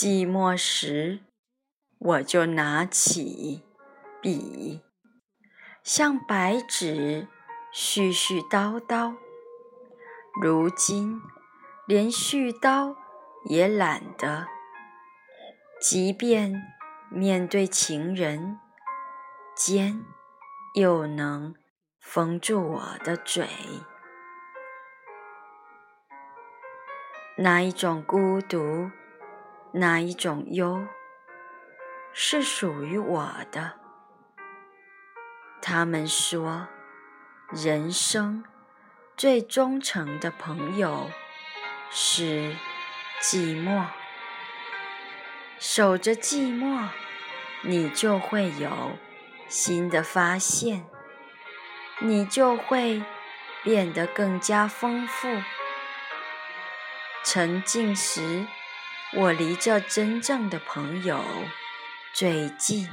寂寞时，我就拿起笔，像白纸絮絮叨叨。如今连絮叨也懒得，即便面对情人，肩又能封住我的嘴。那一种孤独？哪一种忧是属于我的？他们说，人生最忠诚的朋友是寂寞。守着寂寞，你就会有新的发现，你就会变得更加丰富。沉静时。我离这真正的朋友最近。